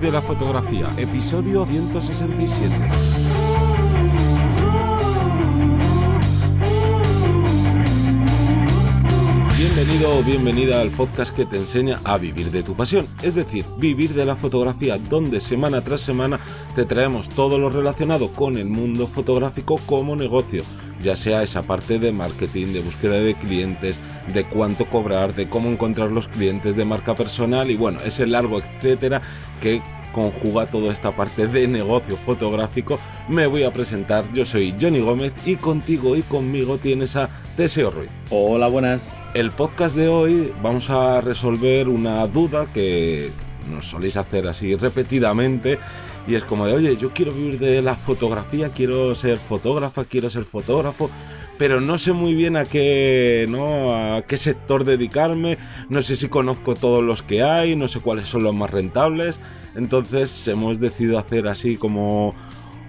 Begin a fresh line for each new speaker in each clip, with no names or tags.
De la fotografía, episodio 167. Bienvenido o bienvenida al podcast que te enseña a vivir de tu pasión, es decir, vivir de la fotografía, donde semana tras semana te traemos todo lo relacionado con el mundo fotográfico como negocio, ya sea esa parte de marketing, de búsqueda de clientes, de cuánto cobrar, de cómo encontrar los clientes, de marca personal y bueno, ese largo etcétera que conjuga toda esta parte de negocio fotográfico. Me voy a presentar, yo soy Johnny Gómez y contigo y conmigo tienes a Teseo Ruiz.
Hola, buenas.
El podcast de hoy vamos a resolver una duda que nos soléis hacer así repetidamente y es como de, oye, yo quiero vivir de la fotografía, quiero ser fotógrafa, quiero ser fotógrafo, pero no sé muy bien a qué, ¿no? a qué sector dedicarme, no sé si conozco todos los que hay, no sé cuáles son los más rentables. Entonces hemos decidido hacer así como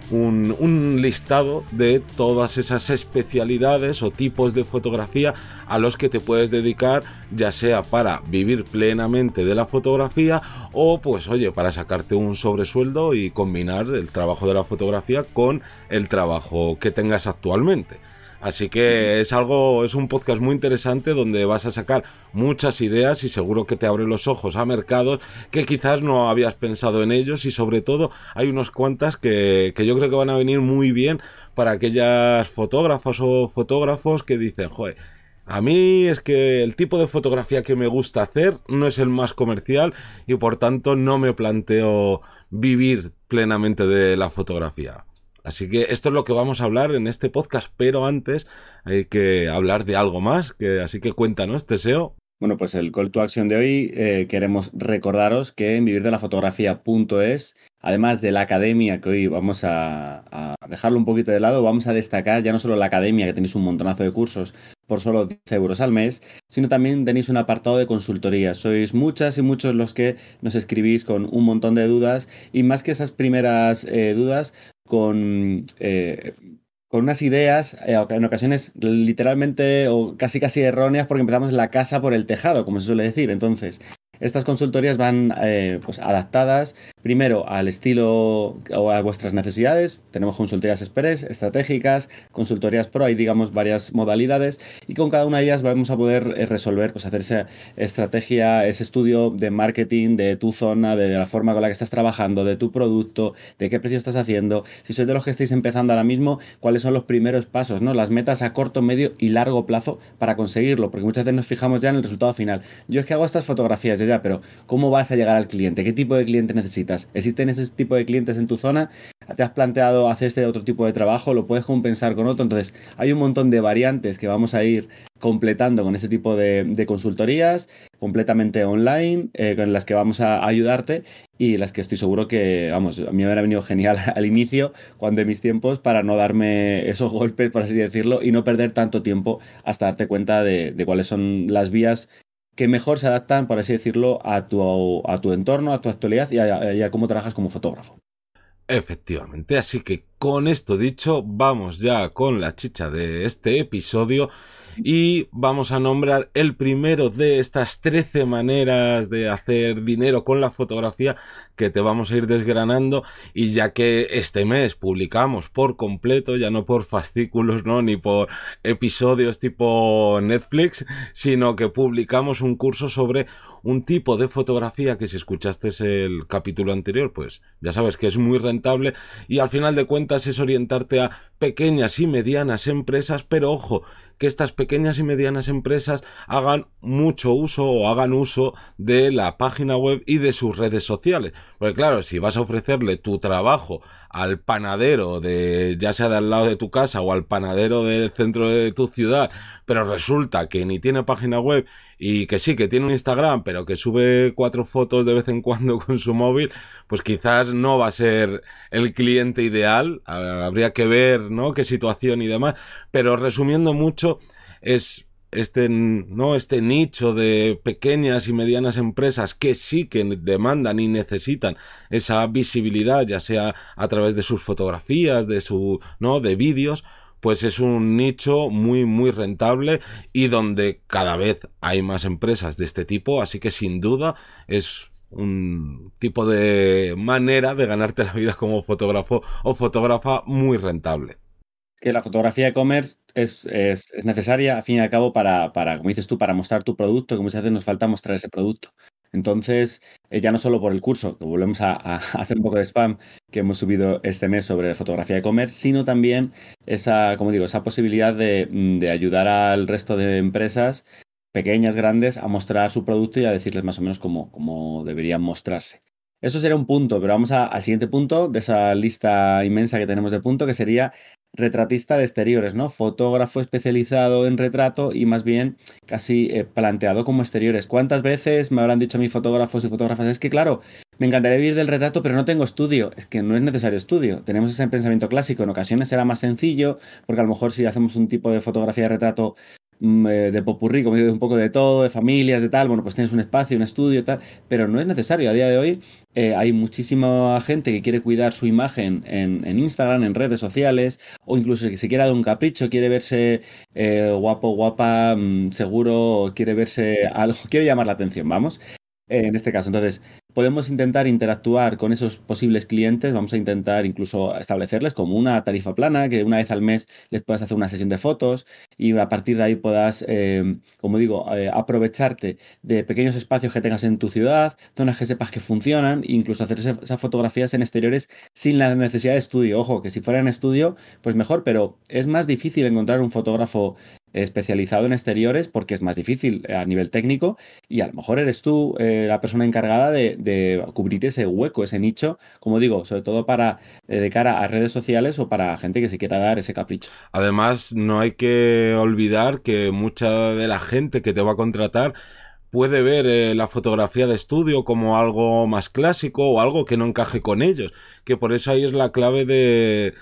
un, listado de todas esas especialidades o tipos de fotografía a los que te puedes dedicar, ya sea para vivir plenamente de la fotografía o pues oye, para sacarte un sobresueldo y combinar el trabajo de la fotografía con el trabajo que tengas actualmente. Así que es algo, es un podcast muy interesante donde vas a sacar muchas ideas y seguro que te abre los ojos a mercados que quizás no habías pensado en ellos y sobre todo hay unos cuantas que, que yo creo que van a venir muy bien para aquellas fotógrafas o fotógrafos que dicen, joder, a mí es que el tipo de fotografía que me gusta hacer no es el más comercial y por tanto no me planteo vivir plenamente de la fotografía. Así que esto es lo que vamos a hablar en este podcast, pero antes hay que hablar de algo más, que, así que cuéntanos, Teseo.
Bueno, pues el call to action de hoy eh, queremos recordaros que en vivirdelafotografía.es, además de la academia que hoy vamos a, dejarlo un poquito de lado, vamos a destacar ya no solo la academia, que tenéis un montonazo de cursos por solo 10 euros al mes, sino también tenéis un apartado de consultoría. Sois muchas y muchos los que nos escribís con un montón de dudas y más que esas primeras eh, dudas, con, eh, con unas ideas, eh, en ocasiones literalmente o casi casi erróneas, porque empezamos la casa por el tejado, como se suele decir. Entonces, estas consultorías van eh, pues adaptadas primero al estilo o a vuestras necesidades. Tenemos consultorías express, estratégicas, consultorías pro, hay digamos varias modalidades y con cada una de ellas vamos a poder eh, resolver, pues hacer esa estrategia, ese estudio de marketing de tu zona, de la forma con la que estás trabajando, de tu producto, de qué precio estás haciendo. Si sois de los que estáis empezando ahora mismo, cuáles son los primeros pasos, ¿no? Las metas a corto, medio y largo plazo para conseguirlo, porque muchas veces nos fijamos ya en el resultado final. Yo es que hago estas fotografías ya, pero ¿cómo vas a llegar al cliente? ¿Qué tipo de cliente necesitas? ¿Existen ese tipo de clientes en tu zona? ¿Te has planteado hacer este otro tipo de trabajo? ¿Lo puedes compensar con otro? Entonces, hay un montón de variantes que vamos a ir completando con este tipo de, consultorías completamente online, eh, con las que vamos a ayudarte y las que estoy seguro que, vamos, a mí me ha venido genial al inicio, cuando en mis tiempos, para no darme esos golpes, por así decirlo, y no perder tanto tiempo hasta darte cuenta de cuáles son las vías que mejor se adaptan, por así decirlo, a tu, a tu entorno, a tu actualidad y a, y a cómo trabajas como fotógrafo.
Efectivamente, así que con esto dicho, vamos ya con la chicha de este episodio y vamos a nombrar el primero de estas 13 maneras de hacer dinero con la fotografía que te vamos a ir desgranando. Y ya que este mes publicamos por completo, ya no por fascículos, no, ni por episodios tipo Netflix, sino que publicamos un curso sobre un tipo de fotografía que si escuchaste el capítulo anterior, pues ya sabes que es muy rentable y al final de cuentas es orientarte a pequeñas y medianas empresas, pero ojo, que estas pequeñas y medianas empresas hagan mucho uso o hagan uso de la página web y de sus redes sociales. Porque claro, si vas a ofrecerle tu trabajo al panadero de ya sea de al lado de tu casa o al panadero del centro de tu ciudad, pero resulta que ni tiene página web y que sí, que tiene un Instagram, pero que sube cuatro fotos de vez en cuando con su móvil, pues quizás no va a ser el cliente ideal. Habría que ver, ¿no? Qué situación y demás. Pero resumiendo mucho, es este, ¿no? este nicho de pequeñas y medianas empresas que sí que demandan y necesitan esa visibilidad, ya sea a través de sus fotografías, de su, ¿no? de vídeos, pues es un nicho muy muy rentable y donde cada vez hay más empresas de este tipo, así que sin duda es un tipo de manera de ganarte la vida como fotógrafo o fotógrafa muy rentable.
Que la fotografía e-commerce es, es, necesaria, al fin y al cabo, para, para, como dices tú, para mostrar tu producto, que muchas veces nos falta mostrar ese producto. Entonces, eh, ya no solo por el curso, que volvemos a, hacer un poco de spam que hemos subido este mes sobre fotografía e-commerce, sino también esa, como digo, esa posibilidad de, de ayudar al resto de empresas pequeñas, grandes, a mostrar su producto y a decirles más o menos cómo, cómo deberían mostrarse. Eso sería un punto, pero vamos al siguiente punto de esa lista inmensa que tenemos de punto, que sería retratista de exteriores, ¿no? Fotógrafo especializado en retrato y más bien casi eh, planteado como exteriores. ¿Cuántas veces me habrán dicho mis fotógrafos y fotógrafas? Es que claro, me encantaría vivir del retrato, pero no tengo estudio. Es que no es necesario estudio. Tenemos ese pensamiento clásico. En ocasiones será más sencillo, porque a lo mejor si hacemos un tipo de fotografía de retrato de popurrí, como digo, un poco de todo, de familias, de tal, bueno, pues tienes un espacio, un estudio, tal, pero no es necesario. A día de hoy eh, hay muchísima gente que quiere cuidar su imagen en, Instagram, en redes sociales, o incluso que se quiera dar un capricho, quiere verse eh, guapo, guapa, mm, seguro, quiere verse algo, quiere llamar la atención, vamos. en este caso, entonces, podemos intentar interactuar con esos posibles clientes, vamos a intentar incluso establecerles como una tarifa plana, que una vez al mes les puedas hacer una sesión de fotos y a partir de ahí puedas, eh, como digo, eh, aprovecharte de pequeños espacios que tengas en tu ciudad, zonas que sepas que funcionan, e incluso hacer esas fotografías en exteriores sin la necesidad de estudio. Ojo, que si fuera en estudio, pues mejor, pero es más difícil encontrar un fotógrafo especializado en exteriores porque es más difícil a nivel técnico y a lo mejor eres tú eh, la persona encargada de, cubrir ese hueco, ese nicho, como digo, sobre todo para eh, de cara a redes sociales o para gente que se quiera dar ese capricho.
Además, no hay que olvidar que mucha de la gente que te va a contratar puede ver eh, la fotografía de estudio como algo más clásico o algo que no encaje con ellos, que por eso ahí es la clave de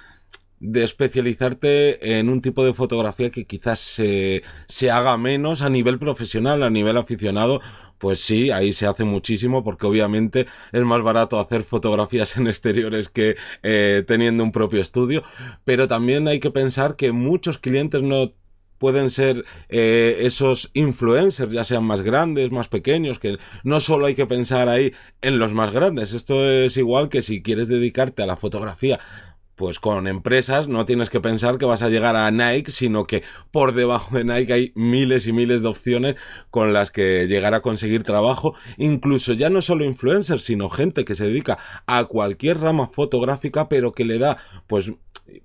de especializarte en un tipo de fotografía que quizás se, se haga menos a nivel profesional, a nivel aficionado, pues sí, ahí se hace muchísimo porque obviamente es más barato hacer fotografías en exteriores que eh, teniendo un propio estudio, pero también hay que pensar que muchos clientes no pueden ser eh, esos influencers, ya sean más grandes, más pequeños, que no solo hay que pensar ahí en los más grandes, esto es igual que si quieres dedicarte a la fotografía pues con empresas no tienes que pensar que vas a llegar a Nike, sino que por debajo de Nike hay miles y miles de opciones con las que llegar a conseguir trabajo, incluso ya no solo influencers, sino gente que se dedica a cualquier rama fotográfica, pero que le da, pues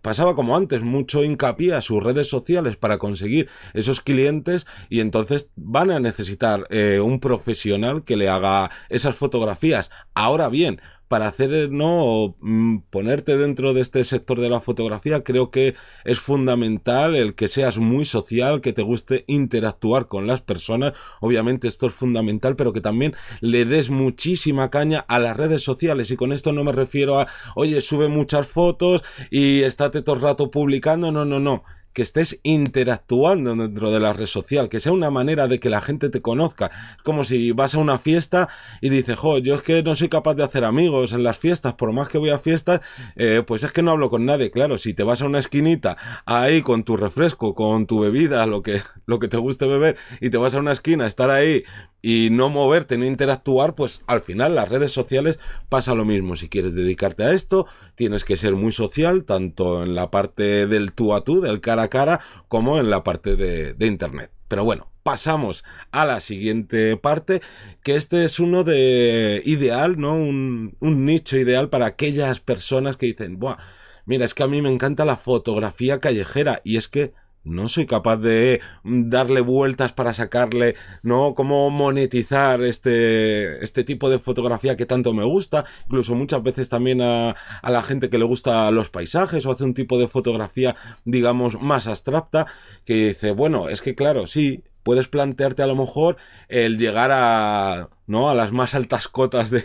pasaba como antes, mucho hincapié a sus redes sociales para conseguir esos clientes y entonces van a necesitar eh, un profesional que le haga esas fotografías. Ahora bien, para hacer, ¿no? Mm, ponerte dentro de este sector de la fotografía, creo que es fundamental el que seas muy social, que te guste interactuar con las personas. Obviamente esto es fundamental, pero que también le des muchísima caña a las redes sociales. Y con esto no me refiero a, oye, sube muchas fotos y estate todo el rato publicando. No, no, no que estés interactuando dentro de la red social, que sea una manera de que la gente te conozca. Es como si vas a una fiesta y dices, jo, yo es que no soy capaz de hacer amigos en las fiestas, por más que voy a fiestas, eh, pues es que no hablo con nadie. Claro, si te vas a una esquinita ahí con tu refresco, con tu bebida, lo que, lo que te guste beber, y te vas a una esquina, estar ahí y no moverte, no interactuar, pues al final las redes sociales pasa lo mismo. Si quieres dedicarte a esto, tienes que ser muy social, tanto en la parte del tú a tú, del cara a cara, como en la parte de, de internet. Pero bueno, pasamos a la siguiente parte, que este es uno de ideal, ¿no? Un, un nicho ideal para aquellas personas que dicen, Buah, mira, es que a mí me encanta la fotografía callejera y es que no soy capaz de darle vueltas para sacarle, ¿no? Cómo monetizar este, este tipo de fotografía que tanto me gusta. Incluso muchas veces también a, a la gente que le gusta los paisajes o hace un tipo de fotografía, digamos, más abstracta, que dice, bueno, es que claro, sí, puedes plantearte a lo mejor el llegar a, ¿no? A las más altas cotas de,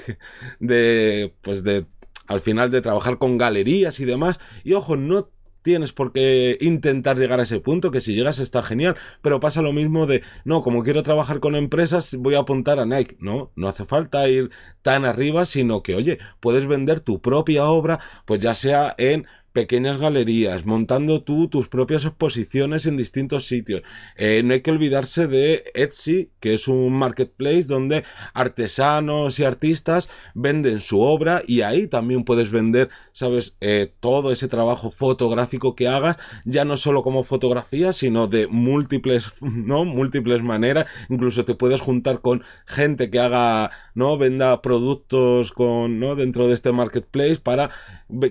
de, pues de, al final de trabajar con galerías y demás. Y ojo, no tienes por qué intentar llegar a ese punto, que si llegas está genial, pero pasa lo mismo de, no, como quiero trabajar con empresas, voy a apuntar a Nike. No, no hace falta ir tan arriba, sino que, oye, puedes vender tu propia obra, pues ya sea en pequeñas galerías, montando tú tus propias exposiciones en distintos sitios. Eh, no hay que olvidarse de Etsy, que es un marketplace donde artesanos y artistas venden su obra y ahí también puedes vender, sabes, eh, todo ese trabajo fotográfico que hagas, ya no solo como fotografía, sino de múltiples, ¿no? Múltiples maneras. Incluso te puedes juntar con gente que haga, ¿no? Venda productos con, ¿no? Dentro de este marketplace para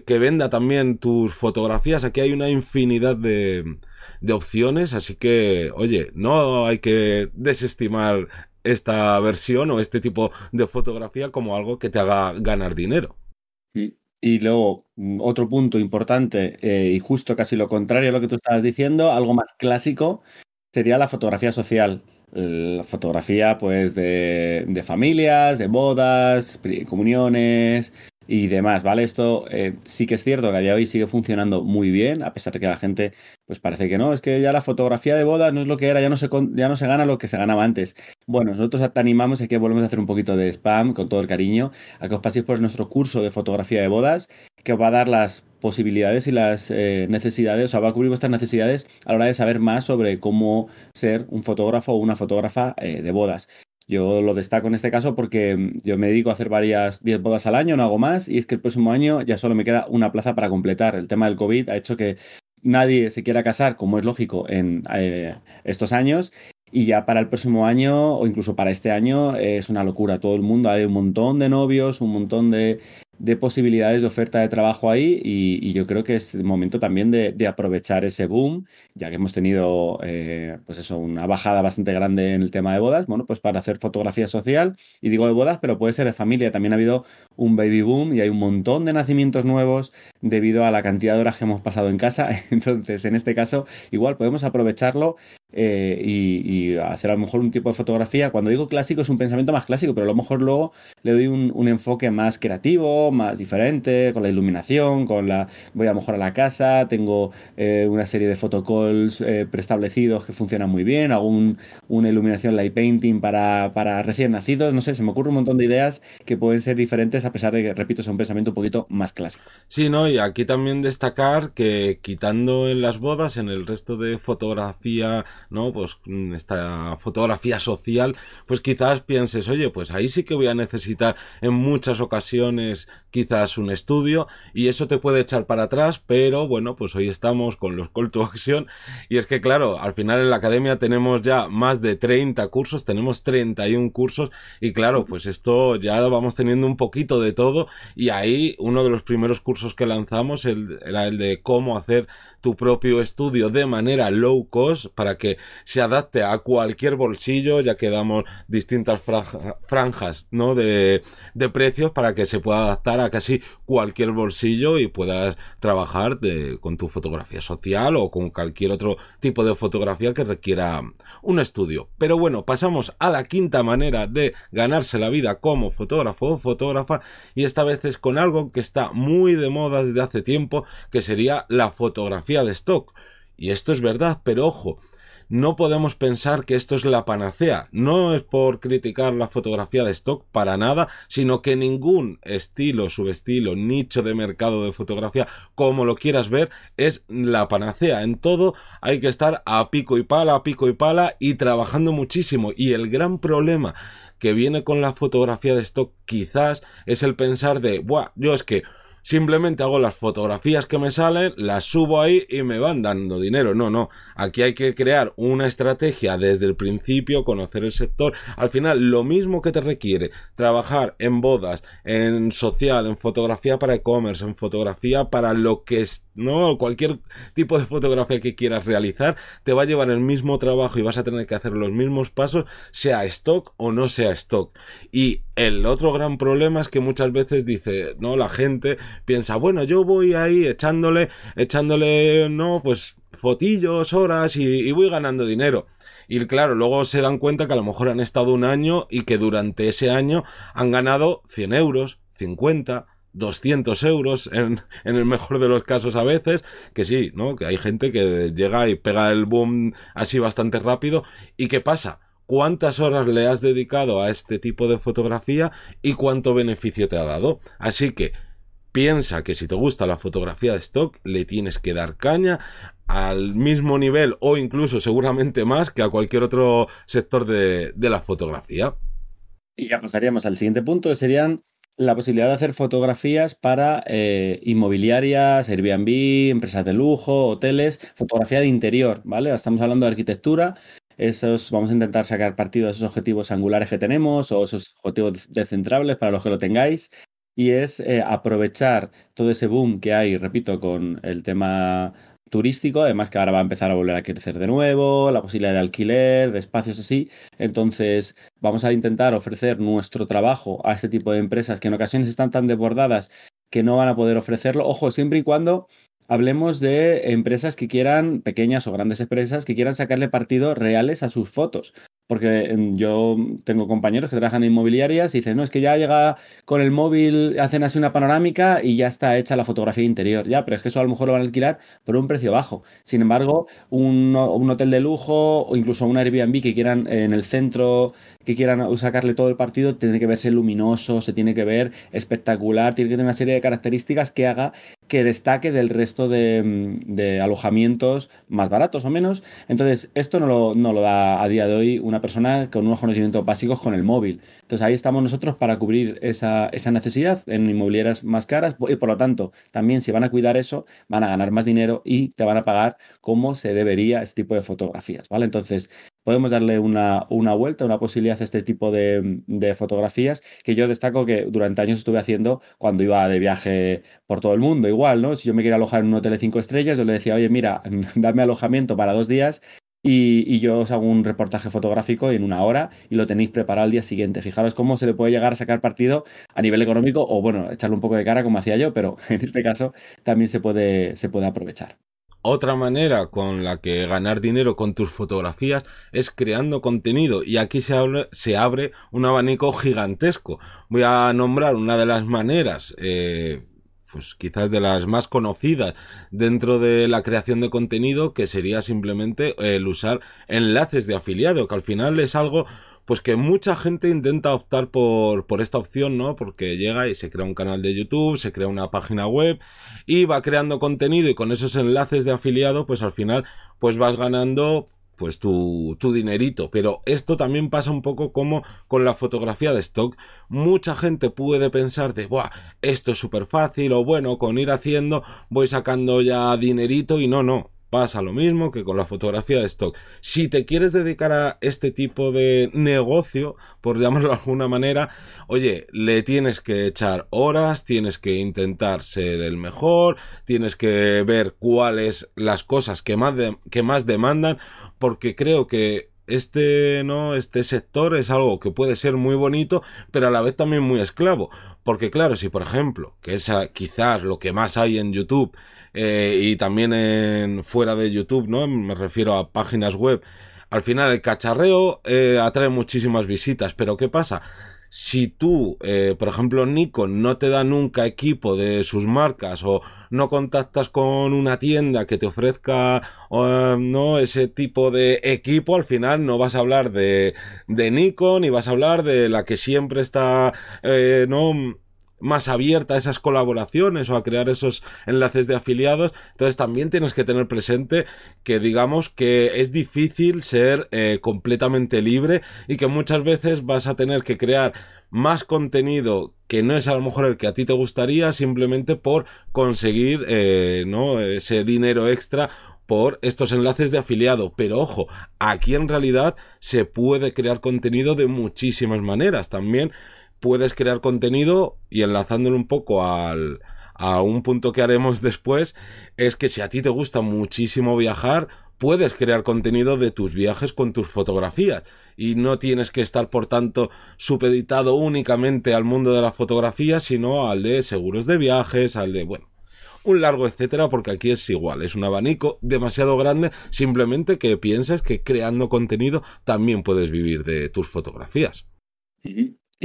que venda también tus fotografías. Aquí hay una infinidad de, opciones, así que, oye, no hay que desestimar esta versión o este tipo de fotografía como algo que te haga ganar dinero.
Y luego, otro punto importante, eh, y justo casi lo contrario a lo que tú estabas diciendo, algo más clásico, sería la fotografía social. La fotografía, pues, de, de familias, de bodas, comuniones, y demás, ¿vale? Esto eh, sí que es cierto que a día de hoy sigue funcionando muy bien, a pesar de que la gente pues parece que no, es que ya la fotografía de bodas no es lo que era, ya no se, ya no se gana lo que se ganaba antes. Bueno, nosotros te animamos y que volvemos a hacer un poquito de spam con todo el cariño, a que os paséis por nuestro curso de fotografía de bodas, que os va a dar las posibilidades y las eh, necesidades, o sea, va a cubrir vuestras necesidades a la hora de saber más sobre cómo ser un fotógrafo o una fotógrafa eh, de bodas. Yo lo destaco en este caso porque mm, yo me dedico a hacer varias 10 bodas al año, no hago más, y es que el próximo año ya solo me queda una plaza para completar. El tema del COVID ha hecho que nadie se quiera casar, como es lógico, en eh, estos años. Y ya para el próximo año, o incluso para este año, es una locura. Todo el mundo, hay un montón de novios, un montón de, de posibilidades de oferta de trabajo ahí y, yo creo que es el momento también de, aprovechar ese boom, ya que hemos tenido eh, pues eso, una bajada bastante grande en el tema de bodas, bueno, pues para hacer fotografía social, y digo de bodas, pero puede ser de familia, también ha habido un baby boom y hay un montón de nacimientos nuevos debido a la cantidad de horas que hemos pasado en casa, entonces en este caso igual podemos aprovecharlo eh, y, hacer a lo mejor un tipo de fotografía. Cuando digo clásico es un pensamiento más clásico, pero a lo mejor luego le doy un, enfoque más creativo, más diferente, con la iluminación, con la voy a lo mejor a la casa, tengo eh, una serie de photocalls eh, preestablecidos que funcionan muy bien, hago una iluminación light painting para, para recién nacidos, no sé, se me ocurre un montón de ideas que pueden ser diferentes a pesar de que, repito, es un pensamiento un poquito más clásico.
Sí, no, y aquí también destacar que quitando en las bodas, en el resto de fotografía ¿no? Pues mm, esta fotografía social, pues quizás pienses, oye, pues ahí sí que voy a necesitar en muchas ocasiones quizás un estudio y eso te puede echar para atrás, pero bueno, pues hoy estamos con los call to action y es que claro, al final en la academia tenemos ya más de 30 cursos, tenemos 31 cursos y claro, pues esto ya vamos teniendo un poquito de todo y ahí uno de los primeros cursos que lanzamos era el de cómo hacer tu propio estudio de manera low cost para que se adapte a cualquier bolsillo, ya que damos distintas franjas, ¿no? De, de precios para que se pueda adaptar a casi cualquier bolsillo y puedas trabajar con tu fotografía social o con cualquier otro tipo de fotografía que requiera un estudio. Pero bueno, pasamos a la quinta manera de ganarse la vida como fotógrafo o fotógrafa y esta vez es con algo que está muy de moda desde hace tiempo, que sería la fotografía de stock. Y esto es verdad, pero ojo, no podemos pensar que esto es la panacea. No es por criticar la fotografía de stock para nada, sino que ningún estilo, subestilo, nicho de mercado de fotografía, como lo quieras ver, es la panacea. En todo hay que estar a pico y pala, a pico y pala y trabajando muchísimo. Y el gran problema que viene con la fotografía de stock quizás es el pensar de, buah, yo es que simplemente hago las fotografías que me salen, las subo ahí y me van dando dinero. No, no. Aquí hay que crear una estrategia desde el principio, conocer el sector. Al final, lo mismo que te requiere trabajar en bodas, en social, en fotografía para e-commerce, en fotografía para lo que es, no, cualquier tipo de fotografía que quieras realizar, te va a llevar el mismo trabajo y vas a tener que hacer los mismos pasos, sea stock o no sea stock. Y el otro gran problema es que muchas veces dice, no, la gente piensa, bueno, yo voy ahí echándole, echándole, no, pues fotillos, horas y, voy ganando dinero. Y claro, luego se dan cuenta que a lo mejor han estado un año y que durante ese año han ganado 100 euros, 50, 200 euros en, en, el mejor de los casos a veces, que sí, ¿no? Que hay gente que llega y pega el boom así bastante rápido. ¿Y qué pasa? cuántas horas le has dedicado a este tipo de fotografía y cuánto beneficio te ha dado. Así que Piensa que si te gusta la fotografía de stock, le tienes que dar caña al mismo nivel o incluso seguramente más que a cualquier otro sector de, la fotografía.
Y ya pasaríamos al siguiente punto, que serían la posibilidad de hacer fotografías para eh, inmobiliarias, Airbnb, empresas de lujo, hoteles, fotografía de interior, ¿vale? Estamos hablando de arquitectura, esos, vamos a intentar sacar partido de esos objetivos angulares que tenemos o esos objetivos descentrables para los que lo tengáis y es eh, aprovechar todo ese boom que hay, repito, con el tema turístico, además que ahora va a empezar a volver a crecer de nuevo, la posibilidad de alquiler, de espacios así. Entonces, vamos a intentar ofrecer nuestro trabajo a este tipo de empresas que en ocasiones están tan desbordadas que no van a poder ofrecerlo. Ojo, siempre y cuando hablemos de empresas que quieran, pequeñas o grandes empresas, que quieran sacarle partido reales a sus fotos. Porque em, yo tengo compañeros que trabajan en inmobiliarias y dicen, no, es que ya llega con el móvil, hacen así una panorámica y ya está hecha la fotografía interior. Ya, pero es que eso a lo mejor lo van a alquilar por un precio bajo. Sin embargo, un, hotel de lujo o incluso un Airbnb que quieran en el centro, que quieran sacarle todo el partido, tiene que verse luminoso, se tiene que ver espectacular, tiene que tener una serie de características que haga que destaque del resto de, alojamientos más baratos o menos. Entonces, esto no lo, no lo, da a día de hoy una persona con unos conocimientos básicos con el móvil. Entonces, ahí estamos nosotros para cubrir esa, esa necesidad en inmobiliarias más caras y, por lo tanto, también si van a cuidar eso, van a ganar más dinero y te van a pagar como se debería este tipo de fotografías, ¿vale? Entonces, podemos darle una, una, vuelta, una posibilidad a este tipo de, de, fotografías que yo destaco que durante años estuve haciendo cuando iba de viaje por todo el mundo. Igual, ¿no? Si yo me quería alojar en un hotel de cinco estrellas, yo le decía, oye, mira, dame alojamiento para dos días y, yo os hago un reportaje fotográfico en una hora y lo tenéis preparado al día siguiente. Fijaros cómo se le puede llegar a sacar partido a nivel económico o, bueno, echarle un poco de cara como hacía yo, pero en este caso también se puede, se puede aprovechar.
Otra manera con la que ganar dinero con tus fotografías es creando contenido y aquí se abre, se abre un abanico gigantesco. Voy a nombrar una de las maneras, eh, pues quizás de las más conocidas dentro de la creación de contenido, que sería simplemente el usar enlaces de afiliado, que al final es algo pues que mucha gente intenta optar por, por esta opción, ¿no? Porque llega y se crea un canal de YouTube, se crea una página web y va creando contenido y con esos enlaces de afiliado, pues al final, pues vas ganando pues tu, tu dinerito. Pero esto también pasa un poco como con la fotografía de stock. Mucha gente puede pensar de, Buah, esto es súper fácil o bueno, con ir haciendo voy sacando ya dinerito y no, no pasa lo mismo que con la fotografía de stock. Si te quieres dedicar a este tipo de negocio, por llamarlo de alguna manera, oye, le tienes que echar horas, tienes que intentar ser el mejor, tienes que ver cuáles las cosas que más, que más demandan, porque creo que este, ¿no? Este sector es algo que puede ser muy bonito, pero a la vez también muy esclavo. Porque claro, si por ejemplo, que es quizás lo que más hay en YouTube, eh, y también en fuera de YouTube, ¿no? Me refiero a páginas web. Al final el cacharreo eh, atrae muchísimas visitas, pero ¿qué pasa? Si tú, eh, por ejemplo, Nikon no te da nunca equipo de sus marcas o no contactas con una tienda que te ofrezca no ese tipo de equipo, al final no vas a hablar de, de Nikon y vas a hablar de la que siempre está no más abierta a esas colaboraciones o a crear esos enlaces de afiliados. Entonces también tienes que tener presente que digamos que es difícil ser eh, completamente libre y que muchas veces vas a tener que crear más contenido que no es a lo mejor el que a ti te gustaría simplemente por conseguir eh, no ese dinero extra por estos enlaces de afiliado. Pero ojo, aquí en realidad se puede crear contenido de muchísimas maneras. También puedes crear contenido y enlazándolo un poco al, a un punto que haremos después, es que si a ti te gusta muchísimo viajar, puedes crear contenido de tus viajes con tus fotografías. Y no tienes que estar por tanto supeditado únicamente al mundo de la fotografía, sino al de seguros de viajes, al de, bueno, un largo etcétera, porque aquí es igual, es un abanico demasiado grande, simplemente que pienses que creando contenido también puedes vivir de tus fotografías.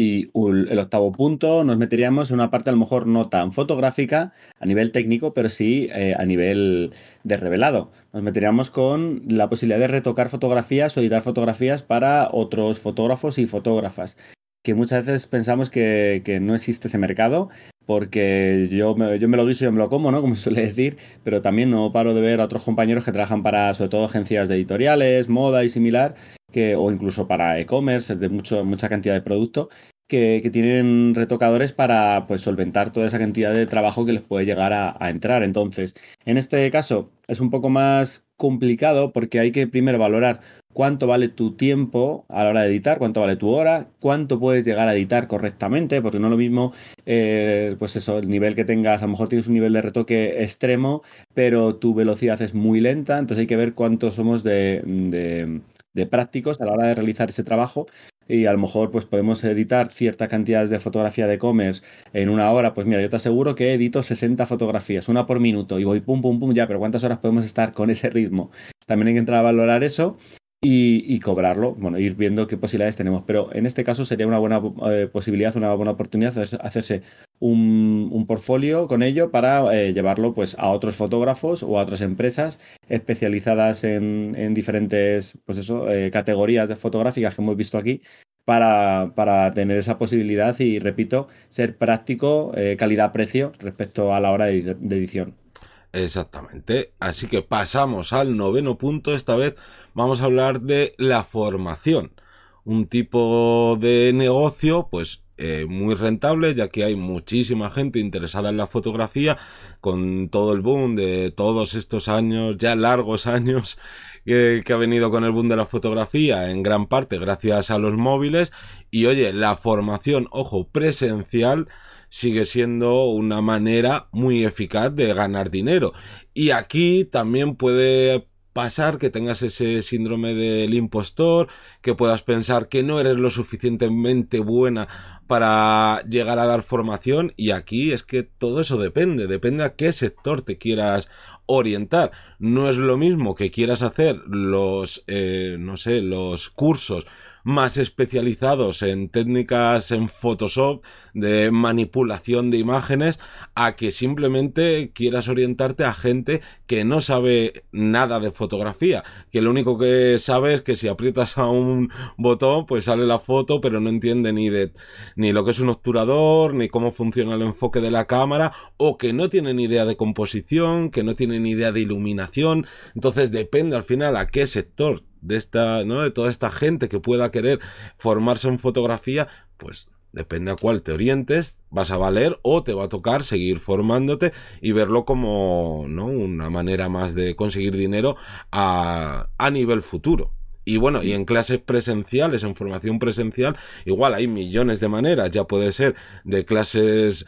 Y el octavo punto nos meteríamos en una parte a lo mejor no tan fotográfica a nivel técnico, pero sí eh, a nivel de revelado. Nos meteríamos con la posibilidad de retocar fotografías o editar fotografías para otros fotógrafos y fotógrafas que muchas veces pensamos que, que no existe ese mercado porque yo me, yo me lo guiso y yo me lo como, ¿no? Como se suele decir, pero también no paro de ver a otros compañeros que trabajan para, sobre todo, agencias de editoriales, moda y similar, que, o incluso para e-commerce, de mucho, mucha cantidad de producto, que, tienen retocadores para pues, solventar toda esa cantidad de trabajo que les puede llegar a, entrar. Entonces, en este caso es un poco más complicado porque hay que primero valorar cuánto vale tu tiempo a la hora de editar, cuánto vale tu hora, cuánto puedes llegar a editar correctamente, porque no es lo mismo, eh, pues eso, el nivel que tengas, a lo mejor tienes un nivel de retoque extremo, pero tu velocidad es muy lenta, entonces hay que ver cuánto somos de, de prácticos a la hora de realizar ese trabajo y a lo mejor pues podemos editar ciertas cantidades de fotografía de e-commerce en una hora, pues mira, yo te aseguro que edito 60 fotografías, una por minuto y voy pum, pum, pum, ya, pero ¿cuántas horas podemos estar con ese ritmo? También hay que entrar a valorar eso y, cobrarlo, bueno, ir viendo qué posibilidades tenemos. Pero en este caso sería una buena eh, posibilidad, una buena oportunidad hacerse un, portfolio con ello para eh, llevarlo pues a otros fotógrafos o a otras empresas especializadas en, en diferentes pues eso, eh, categorías de fotográficas que hemos visto aquí. Para, para, tener esa posibilidad y, repito, ser práctico, eh, calidad-precio respecto a la hora de edición.
Exactamente. Así que pasamos al noveno punto. Esta vez vamos a hablar de la formación. Un tipo de negocio, pues eh, muy rentable, ya que hay muchísima gente interesada en la fotografía, con todo el boom de todos estos años, ya largos años, que, que ha venido con el boom de la fotografía, en gran parte gracias a los móviles. Y oye, la formación, ojo, presencial, sigue siendo una manera muy eficaz de ganar dinero. Y aquí también puede pasar que tengas ese síndrome del impostor, que puedas pensar que no eres lo suficientemente buena para llegar a dar formación y aquí es que todo eso depende, depende a qué sector te quieras orientar. No es lo mismo que quieras hacer los, eh, no sé, los cursos más especializados en técnicas en Photoshop de manipulación de imágenes a que simplemente quieras orientarte a gente que no sabe nada de fotografía, que lo único que sabe es que si aprietas a un botón pues sale la foto pero no entiende ni de ni lo que es un obturador, ni cómo funciona el enfoque de la cámara o que no tiene ni idea de composición, que no tiene ni idea de iluminación, entonces depende al final a qué sector de esta, ¿no? De toda esta gente que pueda querer formarse en fotografía, pues depende a cuál te orientes, vas a valer o te va a tocar seguir formándote y verlo como, ¿no? Una manera más de conseguir dinero a, a nivel futuro. Y bueno, y en clases presenciales, en formación presencial, igual hay millones de maneras. Ya puede ser de clases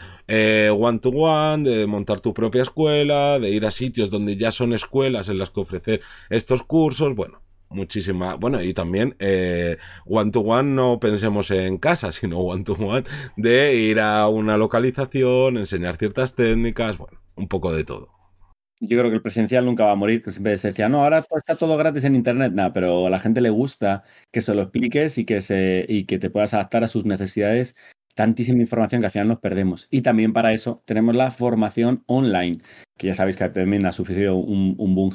one to one, de montar tu propia escuela, de ir a sitios donde ya son escuelas en las que ofrecer estos cursos. Bueno, muchísima. Bueno, y también one to one no pensemos en casa, sino one to one de ir a una localización, enseñar ciertas técnicas, bueno, un poco de todo.
Yo creo que el presencial nunca va a morir, que siempre se decía, no, ahora está todo gratis en internet, nada, pero a la gente le gusta que se lo expliques y que se y que te puedas adaptar a sus necesidades. Tantísima información que al final nos perdemos. Y también para eso tenemos la formación online, que ya sabéis que también ha sufrido un, un boom,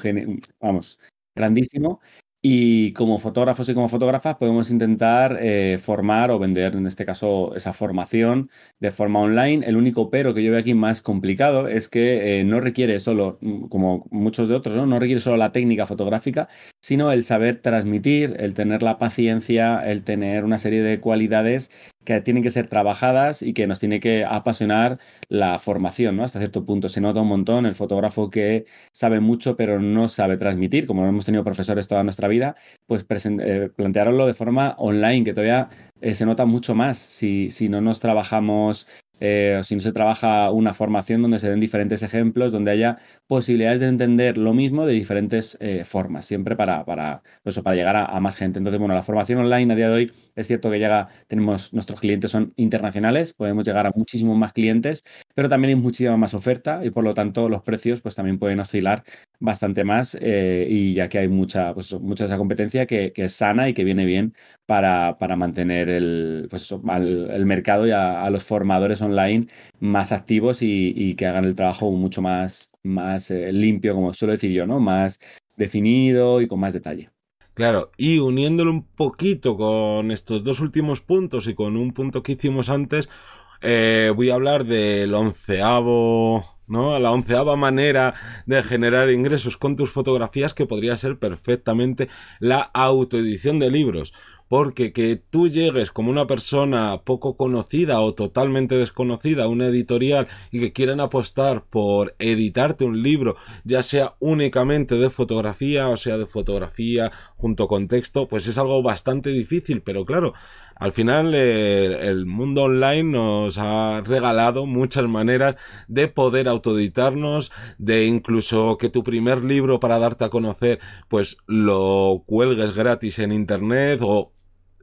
vamos, grandísimo y como fotógrafos y como fotógrafas podemos intentar eh, formar o vender, en este caso, esa formación de forma online. El único pero que yo veo aquí más complicado es que eh, no requiere solo, como muchos de otros, ¿no? no requiere solo la técnica fotográfica, sino el saber transmitir, el tener la paciencia, el tener una serie de cualidades que tienen que ser trabajadas y que nos tiene que apasionar la formación, ¿no? Hasta cierto punto se nota un montón el fotógrafo que sabe mucho pero no sabe transmitir, como hemos tenido profesores toda nuestra vida, pues eh, plantearlo de forma online, que todavía eh, se nota mucho más si, si no nos trabajamos eh, si no se trabaja una formación donde se den diferentes ejemplos, donde haya posibilidades de entender lo mismo de diferentes eh, formas, siempre para, para, eso, para llegar a, más gente. Entonces, bueno, la formación online a día de hoy es cierto que llega, tenemos, nuestros clientes son internacionales, podemos llegar a muchísimos más clientes, pero también hay muchísima más oferta y por lo tanto los precios pues también pueden oscilar bastante más eh, y ya que hay mucha, pues, mucha de esa competencia que, es sana y que viene bien para, para mantener el, pues al, el mercado y a, a, los formadores online más activos y, y, que hagan el trabajo mucho más, más eh, limpio, como suelo decir yo, ¿no? Más definido y con más detalle.
Claro, y uniéndolo un poquito con estos dos últimos puntos y con un punto que hicimos antes, eh, voy a hablar del onceavo, ¿no? La onceava manera de generar ingresos con tus fotografías que podría ser perfectamente la autoedición de libros porque que tú llegues como una persona poco conocida o totalmente desconocida a una editorial y que quieran apostar por editarte un libro, ya sea únicamente de fotografía o sea de fotografía junto con texto, pues es algo bastante difícil, pero claro, al final eh, el mundo online nos ha regalado muchas maneras de poder autoeditarnos, de incluso que tu primer libro para darte a conocer pues lo cuelgues gratis en internet o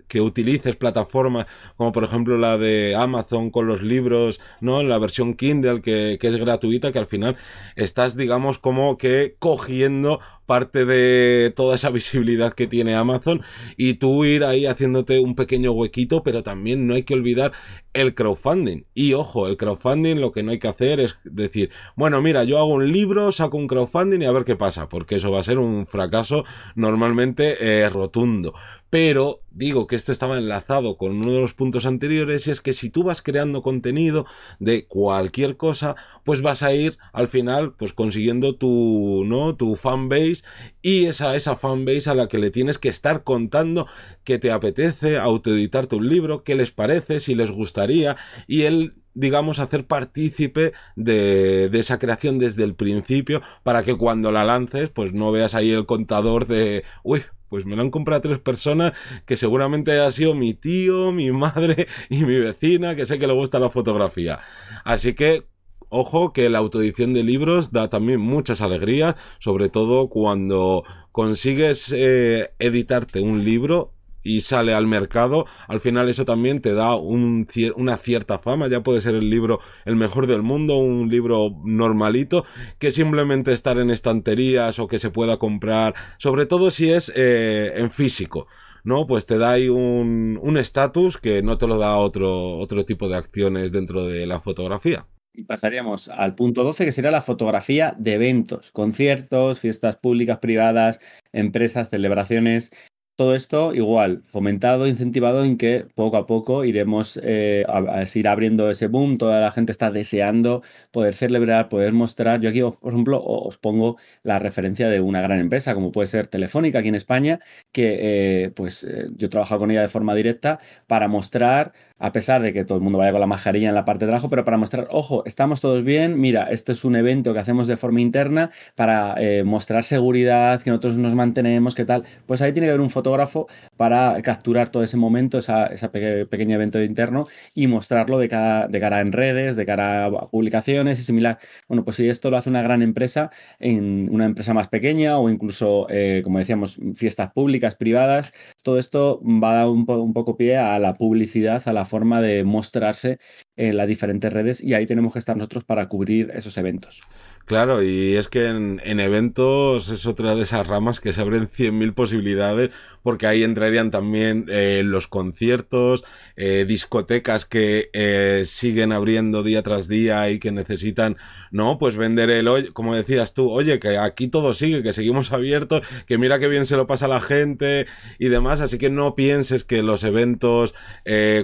que utilices plataformas como por ejemplo la de Amazon con los libros, ¿no? La versión Kindle que, que es gratuita, que al final estás, digamos, como que cogiendo parte de toda esa visibilidad que tiene Amazon y tú ir ahí haciéndote un pequeño huequito, pero también no hay que olvidar el crowdfunding. Y ojo, el crowdfunding lo que no hay que hacer es decir, bueno, mira, yo hago un libro, saco un crowdfunding y a ver qué pasa, porque eso va a ser un fracaso normalmente eh, rotundo. Pero digo que esto estaba enlazado con uno de los puntos anteriores y es que si tú vas creando contenido de cualquier cosa, pues vas a ir al final pues consiguiendo tu, ¿no? tu fanbase y esa, esa fanbase a la que le tienes que estar contando que te apetece autoeditarte un libro, qué les parece, si les gustaría y él digamos, hacer partícipe de, de, esa creación desde el principio para que cuando la lances, pues no veas ahí el contador de, uy, pues me lo han comprado tres personas que seguramente ha sido mi tío, mi madre y mi vecina, que sé que le gusta la fotografía. Así que Ojo que la autoedición de libros da también muchas alegrías, sobre todo cuando consigues eh, editarte un libro y sale al mercado, al final eso también te da un, una cierta fama, ya puede ser el libro el mejor del mundo, un libro normalito, que simplemente estar en estanterías o que se pueda comprar, sobre todo si es eh, en físico. ¿no? Pues te da ahí un estatus que no te lo da otro, otro tipo de acciones dentro de la fotografía.
Y pasaríamos al punto 12, que sería la fotografía de eventos, conciertos, fiestas públicas, privadas, empresas, celebraciones. Todo esto igual, fomentado, incentivado en que poco a poco iremos eh, a, ir abriendo ese boom, toda la gente está deseando poder celebrar, poder mostrar. Yo aquí, por ejemplo, os pongo la referencia de una gran empresa, como puede ser Telefónica aquí en España, que eh, pues eh, yo he trabajado con ella de forma directa para mostrar a pesar de que todo el mundo vaya con la mascarilla en la parte de abajo, pero para mostrar, ojo, estamos todos bien, mira, esto es un evento que hacemos de forma interna para eh, mostrar seguridad, que nosotros nos mantenemos, qué tal. Pues ahí tiene que haber un fotógrafo para capturar todo ese momento, ese pequeño evento interno y mostrarlo de cara, de cara en redes, de cara a publicaciones y similar. Bueno, pues si esto lo hace una gran empresa, una empresa más pequeña o incluso, eh, como decíamos, fiestas públicas, privadas, todo esto va a dar un, un poco pie a la publicidad, a la forma de mostrarse en las diferentes redes y ahí tenemos que estar nosotros para cubrir esos eventos.
Claro, y es que en, eventos es otra de esas ramas que se abren 100.000 posibilidades, porque ahí entrarían también eh, los conciertos, eh, discotecas que eh, siguen abriendo día tras día y que necesitan, no, pues vender el, como decías tú, oye, que aquí todo sigue, que seguimos abiertos, que mira qué bien se lo pasa a la gente y demás, así que no pienses que los eventos,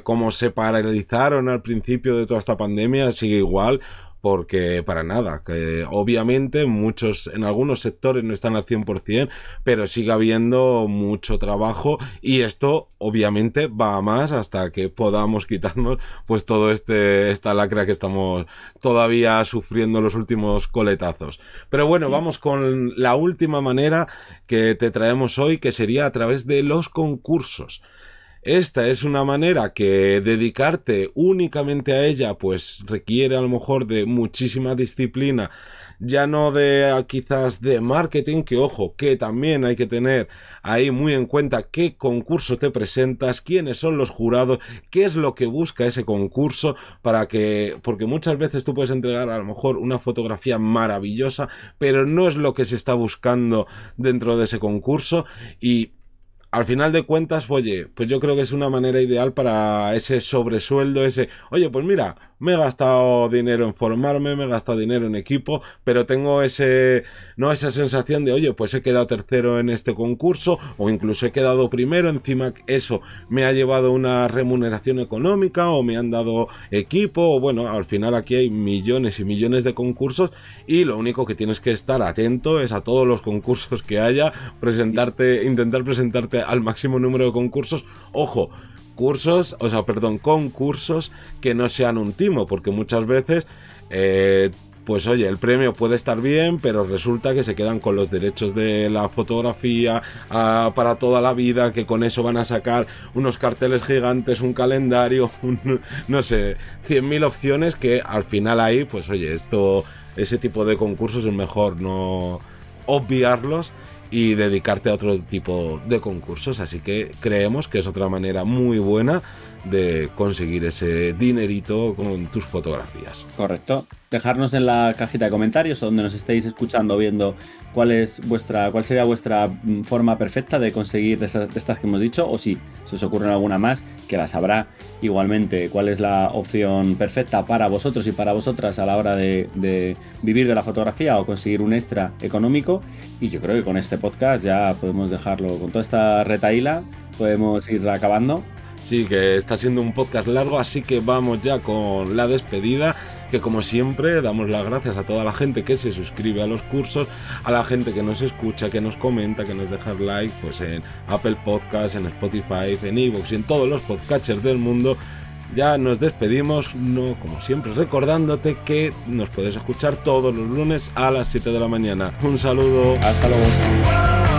como se paralizaron al principio de toda esta pandemia, sigue igual porque para nada, que obviamente muchos, en algunos sectores no están al 100%, pero sigue habiendo mucho trabajo y esto obviamente va a más hasta que podamos quitarnos pues todo este, esta lacra que estamos todavía sufriendo los últimos coletazos. Pero bueno, vamos con la última manera que te traemos hoy, que sería a través de los concursos. Esta es una manera que dedicarte únicamente a ella pues requiere a lo mejor de muchísima disciplina, ya no de ah, quizás de marketing, que ojo, que también hay que tener ahí muy en cuenta qué concurso te presentas, quiénes son los jurados, qué es lo que busca ese concurso para que, porque muchas veces tú puedes entregar a lo mejor una fotografía maravillosa, pero no es lo que se está buscando dentro de ese concurso y al final de cuentas, oye, pues yo creo que es una manera ideal para ese sobresueldo, ese, oye, pues mira, me he gastado dinero en formarme, me he gastado dinero en equipo, pero tengo ese, no esa sensación de, oye, pues he quedado tercero en este concurso o incluso he quedado primero, encima eso me ha llevado una remuneración económica o me han dado equipo o bueno, al final aquí hay millones y millones de concursos y lo único que tienes que estar atento es a todos los concursos que haya, presentarte, intentar presentarte al máximo número de concursos, ojo, cursos, o sea, perdón, concursos que no sean un timo, porque muchas veces, eh, pues oye, el premio puede estar bien, pero resulta que se quedan con los derechos de la fotografía ah, para toda la vida, que con eso van a sacar unos carteles gigantes, un calendario, no sé, 100.000 opciones que al final ahí, pues oye, esto, ese tipo de concursos es mejor no obviarlos y dedicarte a otro tipo de concursos. Así que creemos que es otra manera muy buena de conseguir ese dinerito con tus fotografías.
Correcto. Dejarnos en la cajita de comentarios donde nos estéis escuchando viendo cuál es vuestra cuál sería vuestra mm, forma perfecta de conseguir de, estas que hemos dicho o si se os ocurre alguna más que las habrá igualmente cuál es la opción perfecta para vosotros y para vosotras a la hora de, de vivir de la fotografía o conseguir un extra económico y yo creo que con este podcast ya podemos dejarlo con toda esta retaíla podemos ir acabando
Sí, que está siendo un podcast largo, así que vamos ya con la despedida. Que como siempre damos las gracias a toda la gente que se suscribe a los cursos, a la gente que nos escucha, que nos comenta, que nos deja like, pues en Apple Podcasts, en Spotify, en Evox y en todos los podcatchers del mundo. Ya nos despedimos, no como siempre, recordándote que nos puedes escuchar todos los lunes a las 7 de la mañana. Un saludo.
Hasta luego.